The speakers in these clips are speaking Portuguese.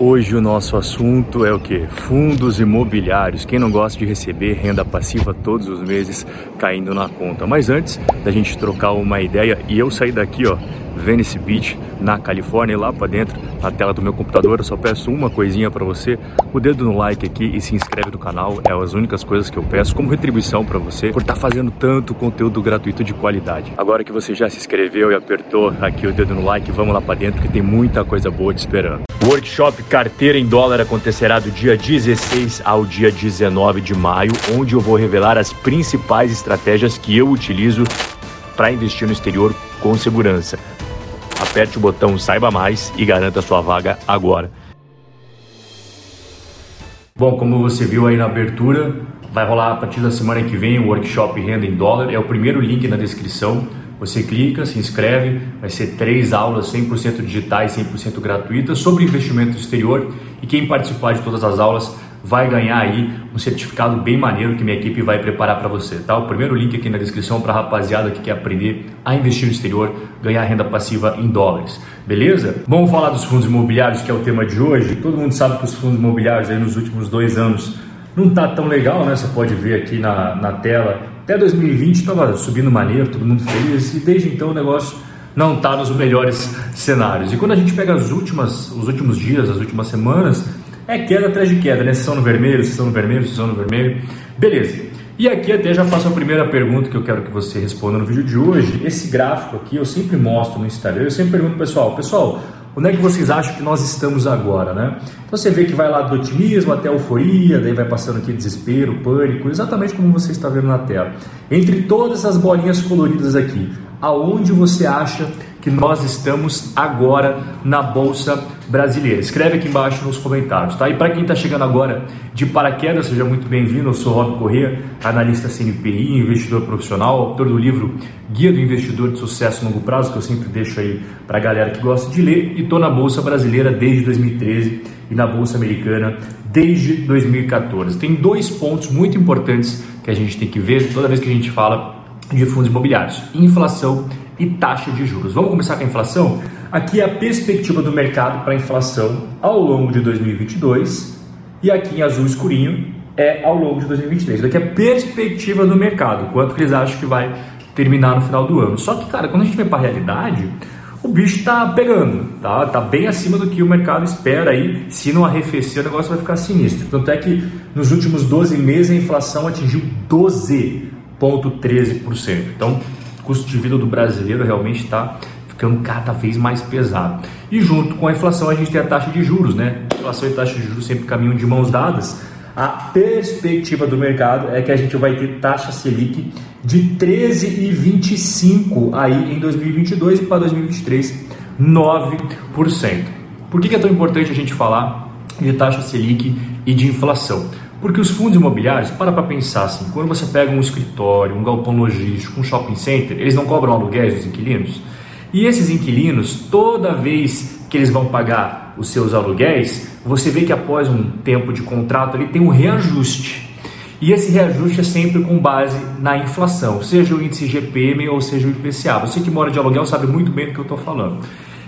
Hoje o nosso assunto é o que? Fundos imobiliários. Quem não gosta de receber renda passiva todos os meses caindo na conta. Mas antes da gente trocar uma ideia e eu sair daqui, ó, Venice Beach, na Califórnia, lá para dentro, na tela do meu computador, eu só peço uma coisinha para você, o dedo no like aqui e se inscreve no canal, é as únicas coisas que eu peço como retribuição para você por estar tá fazendo tanto conteúdo gratuito de qualidade. Agora que você já se inscreveu e apertou aqui o dedo no like, vamos lá para dentro que tem muita coisa boa te esperando. O workshop Carteira em Dólar acontecerá do dia 16 ao dia 19 de maio, onde eu vou revelar as principais estratégias que eu utilizo para investir no exterior com segurança. Aperte o botão Saiba Mais e garanta sua vaga agora. Bom, como você viu aí na abertura, vai rolar a partir da semana que vem o workshop Renda em Dólar. É o primeiro link na descrição. Você clica, se inscreve, vai ser três aulas 100% digitais, 100% gratuitas sobre investimento exterior e quem participar de todas as aulas vai ganhar aí um certificado bem maneiro que minha equipe vai preparar para você, tá? O primeiro link aqui na descrição para rapaziada que quer aprender a investir no exterior, ganhar renda passiva em dólares, beleza? Vamos falar dos fundos imobiliários, que é o tema de hoje. Todo mundo sabe que os fundos imobiliários aí nos últimos dois anos não tá tão legal, né? Você pode ver aqui na, na tela. Até 2020 estava subindo maneiro, todo mundo feliz, e desde então o negócio não está nos melhores cenários. E quando a gente pega as últimas, os últimos dias, as últimas semanas, é queda atrás de queda, né? Sessão no vermelho, sessão no vermelho, sessão no vermelho. Beleza. E aqui até já faço a primeira pergunta que eu quero que você responda no vídeo de hoje. Esse gráfico aqui eu sempre mostro no Instagram, eu sempre pergunto pessoal, pessoal, onde é que vocês acham que nós estamos agora, né? Então você vê que vai lá do otimismo até a euforia, daí vai passando aqui desespero, pânico, exatamente como você está vendo na tela. Entre todas essas bolinhas coloridas aqui, aonde você acha que nós estamos agora na Bolsa Brasileira? Escreve aqui embaixo nos comentários, tá? E para quem está chegando agora de paraquedas, seja muito bem-vindo. Eu sou Rob Corrêa, analista CNPI, investidor profissional, autor do livro Guia do Investidor de Sucesso a Longo Prazo, que eu sempre deixo aí para a galera que gosta de ler. E estou na Bolsa Brasileira desde 2013 e na Bolsa Americana desde 2014. Tem dois pontos muito importantes que a gente tem que ver toda vez que a gente fala de fundos imobiliários: inflação e taxa de juros. Vamos começar com a inflação? Aqui é a perspectiva do mercado para a inflação ao longo de 2022 e aqui em azul escurinho é ao longo de 2023. Daqui é a perspectiva do mercado, quanto que eles acham que vai terminar no final do ano. Só que, cara, quando a gente vem para a realidade, o bicho está pegando, tá? Tá bem acima do que o mercado espera aí. Se não arrefecer, o negócio vai ficar sinistro. Tanto é que nos últimos 12 meses a inflação atingiu 12,13%. Então, custo de vida do brasileiro realmente está ficando cada vez mais pesado. E junto com a inflação a gente tem a taxa de juros, né? inflação e taxa de juros sempre caminham de mãos dadas. A perspectiva do mercado é que a gente vai ter taxa Selic de 13,25 aí em 2022 e para 2023 9%. Por que é tão importante a gente falar de taxa Selic e de inflação? Porque os fundos imobiliários, para para pensar assim, quando você pega um escritório, um galpão logístico, um shopping center, eles não cobram aluguéis dos inquilinos? E esses inquilinos, toda vez que eles vão pagar os seus aluguéis, você vê que após um tempo de contrato ele tem um reajuste. E esse reajuste é sempre com base na inflação, seja o índice GPM ou seja o IPCA. Você que mora de aluguel sabe muito bem do que eu estou falando.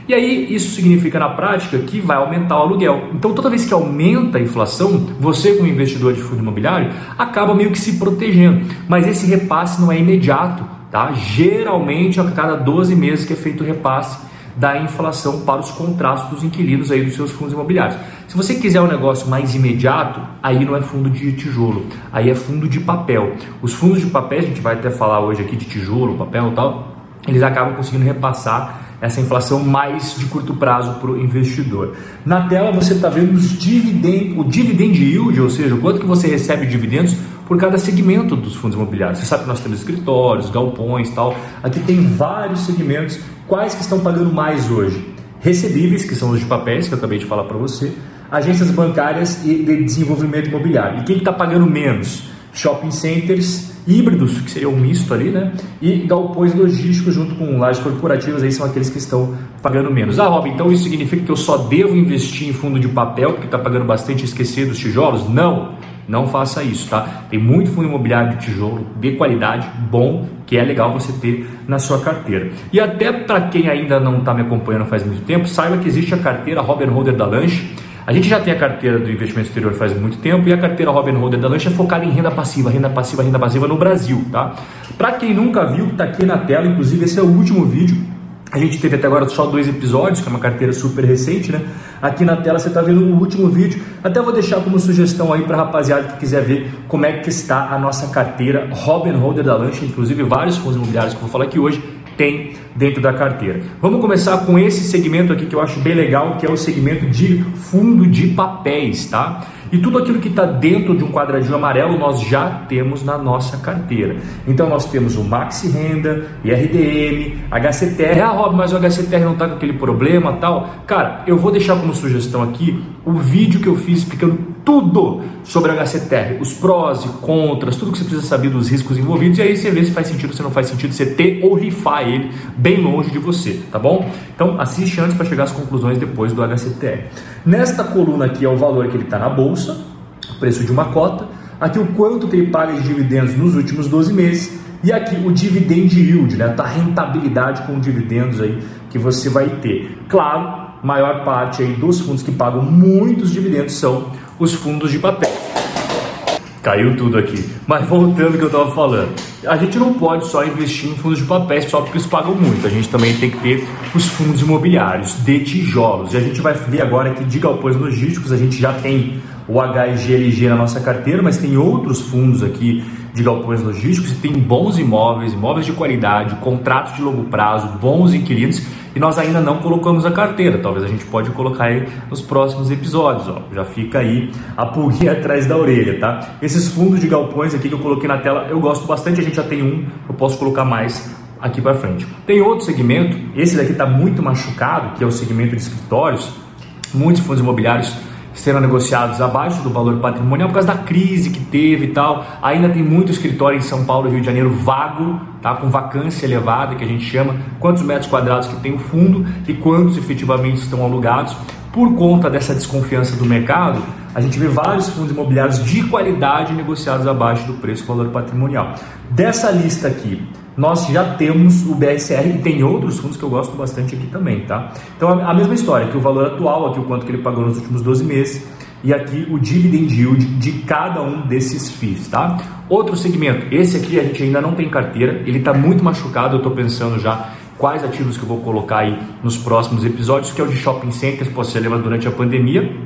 E aí isso significa na prática que vai aumentar o aluguel. Então toda vez que aumenta a inflação, você como investidor de fundo imobiliário acaba meio que se protegendo. Mas esse repasse não é imediato, tá? Geralmente a cada 12 meses que é feito o repasse da inflação para os contratos dos inquilinos aí dos seus fundos imobiliários. Se você quiser um negócio mais imediato, aí não é fundo de tijolo, aí é fundo de papel. Os fundos de papel, a gente vai até falar hoje aqui de tijolo, papel e tal, eles acabam conseguindo repassar essa inflação mais de curto prazo para o investidor. Na tela você está vendo os dividend, o dividend yield, ou seja, o quanto que você recebe de dividendos por cada segmento dos fundos imobiliários. Você sabe que nós temos escritórios, galpões tal. Aqui tem vários segmentos. Quais que estão pagando mais hoje? Recebíveis, que são os de papéis, que eu acabei de falar para você, agências bancárias e de desenvolvimento imobiliário. E quem está tá pagando menos? Shopping centers, híbridos, que seria um misto ali, né? E galpões logísticos junto com lajes corporativas, aí são aqueles que estão pagando menos. Ah, Rob, então isso significa que eu só devo investir em fundo de papel, porque está pagando bastante esquecer dos tijolos? Não, não faça isso, tá? Tem muito fundo imobiliário de tijolo de qualidade, bom, que é legal você ter na sua carteira. E até para quem ainda não está me acompanhando faz muito tempo, saiba que existe a carteira Robin Holder da Lanche, A gente já tem a carteira do investimento exterior faz muito tempo e a carteira Robinhood da Lanche é focada em renda passiva, renda passiva, renda passiva no Brasil, tá? Para quem nunca viu, tá aqui na tela, inclusive esse é o último vídeo a gente teve até agora só dois episódios, que é uma carteira super recente, né? Aqui na tela você está vendo o último vídeo. Até vou deixar como sugestão aí para rapaziada que quiser ver como é que está a nossa carteira Robin Holder da Lancha, inclusive vários fundos imobiliários que eu vou falar aqui hoje tem dentro da carteira. Vamos começar com esse segmento aqui que eu acho bem legal, que é o segmento de fundo de papéis, tá? E tudo aquilo que está dentro de um quadradinho amarelo nós já temos na nossa carteira. Então nós temos o Maxi Renda, IRDM, HCTR. Ah, Rob, mas o HCTR não está com aquele problema tal. Cara, eu vou deixar como sugestão aqui o vídeo que eu fiz explicando tudo sobre HCTR, os prós e contras, tudo que você precisa saber dos riscos envolvidos. E aí você vê se faz sentido, se não faz sentido você ter ou rifar ele bem longe de você, tá bom? Então assiste antes para chegar às conclusões depois do HCTR. Nesta coluna aqui é o valor que ele está na bolsa, o preço de uma cota. Aqui o quanto que ele paga de dividendos nos últimos 12 meses. E aqui o dividend yield, né? A rentabilidade com dividendos aí que você vai ter. Claro, maior parte aí dos fundos que pagam muitos dividendos são os fundos de papel. Caiu tudo aqui. Mas voltando ao que eu estava falando, a gente não pode só investir em fundos de papéis só porque eles pagam muito. A gente também tem que ter os fundos imobiliários de tijolos. E a gente vai ver agora que de galpões logísticos a gente já tem o HGLG na nossa carteira, mas tem outros fundos aqui de galpões logísticos e tem bons imóveis, imóveis de qualidade, contratos de longo prazo, bons inquilinos e nós ainda não colocamos a carteira. Talvez a gente pode colocar aí nos próximos episódios. Ó. Já fica aí a pulguinha atrás da orelha, tá? Esses fundos de galpões aqui que eu coloquei na tela, eu gosto bastante. A gente já tem um, eu posso colocar mais aqui para frente. Tem outro segmento, esse daqui está muito machucado, que é o segmento de escritórios. Muitos fundos imobiliários serão negociados abaixo do valor patrimonial por causa da crise que teve e tal. Ainda tem muito escritório em São Paulo e Rio de Janeiro vago, tá? com vacância elevada, que a gente chama, quantos metros quadrados que tem o fundo e quantos efetivamente estão alugados. Por conta dessa desconfiança do mercado, a gente vê vários fundos imobiliários de qualidade negociados abaixo do preço valor patrimonial. Dessa lista aqui, nós já temos o BSR e tem outros fundos que eu gosto bastante aqui também, tá? Então a mesma história, que o valor atual, aqui o quanto que ele pagou nos últimos 12 meses e aqui o dividend yield de cada um desses FIIs, tá? Outro segmento, esse aqui a gente ainda não tem carteira, ele está muito machucado, eu estou pensando já quais ativos que eu vou colocar aí nos próximos episódios, que é o de shopping centers, pode ser lembra durante a pandemia,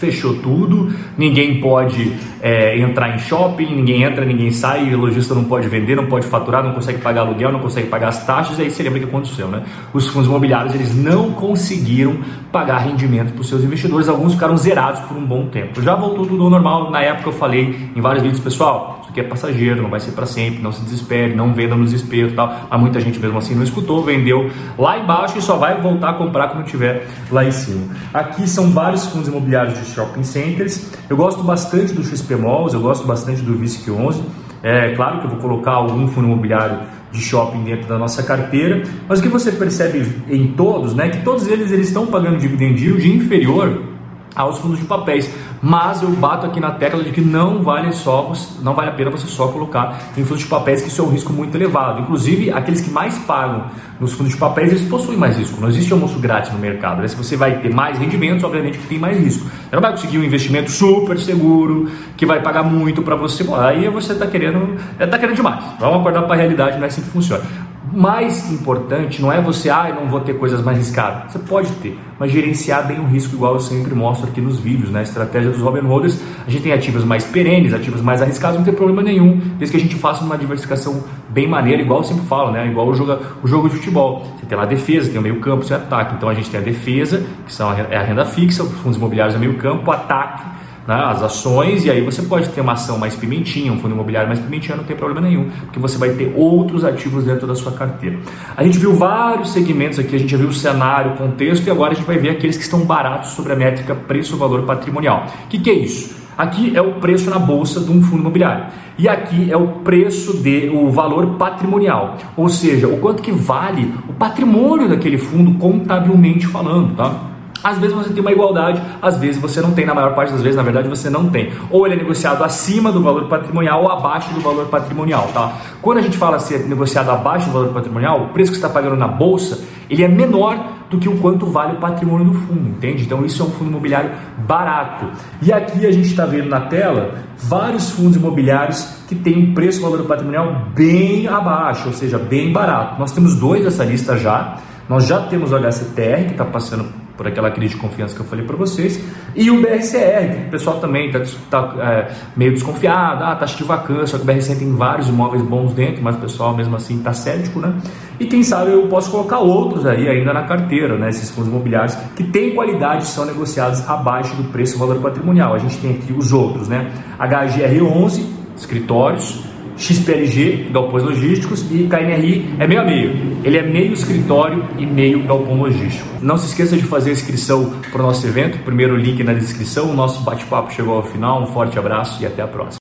fechou tudo, ninguém pode é, entrar em shopping, ninguém entra, ninguém sai, o lojista não pode vender, não pode faturar, não consegue pagar aluguel, não consegue pagar as taxas, aí você lembra o que aconteceu, né? Os fundos imobiliários eles não conseguiram pagar rendimento para os seus investidores, alguns ficaram zerados por um bom tempo. Já voltou tudo ao normal, na época eu falei em vários vídeos, pessoal, aqui é passageiro, não vai ser para sempre, não se desespere, não venda nos desespero tal. Mas muita gente mesmo assim não escutou, vendeu lá embaixo e só vai voltar a comprar quando tiver lá em cima. Aqui são vários fundos imobiliários de shopping centers. Eu gosto bastante do XP Malls, eu gosto bastante do VISC 11. É claro que eu vou colocar algum fundo imobiliário de shopping dentro da nossa carteira, mas o que você percebe em todos, né, que todos eles eles estão pagando dividend yield inferior aos fundos de papéis. Mas eu bato aqui na tecla de que não vale só, não vale a pena você só colocar em fundos de papéis, que isso é um risco muito elevado. Inclusive, aqueles que mais pagam nos fundos de papéis, eles possuem mais risco. Não existe almoço grátis no mercado. Né? Se você vai ter mais rendimentos, obviamente que tem mais risco. Você não vai conseguir um investimento super seguro, que vai pagar muito para você. Aí você está querendo, está querendo demais. Vamos acordar para a realidade, não é assim que funciona mais importante não é você, ah, não vou ter coisas mais riscadas. Você pode ter, mas gerenciar bem o risco, igual eu sempre mostro aqui nos vídeos, né? A estratégia dos Robin Holders, a gente tem ativos mais perenes, ativos mais arriscados, não tem problema nenhum, desde que a gente faça uma diversificação bem maneira, igual eu sempre falo, né? Igual o jogo, o jogo de futebol. Você tem lá a defesa, tem o meio campo, você ataque. Então a gente tem a defesa, que são a, é a renda fixa, os fundos imobiliários é meio campo, o ataque né, as ações, e aí você pode ter uma ação mais pimentinha, um fundo imobiliário mais pimentinha, não tem problema nenhum, porque você vai ter outros ativos dentro da sua carteira. A gente viu vários segmentos aqui, a gente viu o cenário, o contexto, e agora a gente vai ver aqueles que estão baratos sobre a métrica preço-valor patrimonial. O que, que é isso? Aqui é o preço na bolsa de um fundo imobiliário. E aqui é o preço de o valor patrimonial, ou seja, o quanto que vale o patrimônio daquele fundo contabilmente falando, tá? Às vezes você tem uma igualdade, às vezes você não tem, na maior parte das vezes, na verdade, você não tem. Ou ele é negociado acima do valor patrimonial ou abaixo do valor patrimonial, tá? Quando a gente fala ser negociado abaixo do valor patrimonial, o preço que você está pagando na bolsa, ele é menor do que o quanto vale o patrimônio do fundo, entende? Então isso é um fundo imobiliário barato. E aqui a gente está vendo na tela vários fundos imobiliários que têm um preço valor patrimonial bem abaixo, ou seja, bem barato. Nós temos dois dessa lista já. Nós já temos o HCTR, que está passando por aquela crise de confiança que eu falei para vocês, e o BRCR, que o pessoal também está tá, é, meio desconfiado, ah, taxa de vacância, o BRCR tem vários imóveis bons dentro, mas o pessoal mesmo assim está cético, né? E quem sabe eu posso colocar outros aí ainda na carteira, né? Esses fundos imobiliários que têm qualidade são negociados abaixo do preço valor patrimonial. A gente tem aqui os outros, né? HGR11, escritórios, XPLG, galpões logísticos, e KNRI é meio a meio. Ele é meio escritório e meio galpão logístico. Não se esqueça de fazer a inscrição para o nosso evento, primeiro link na descrição. O nosso bate-papo chegou ao final. Um forte abraço e até a próxima.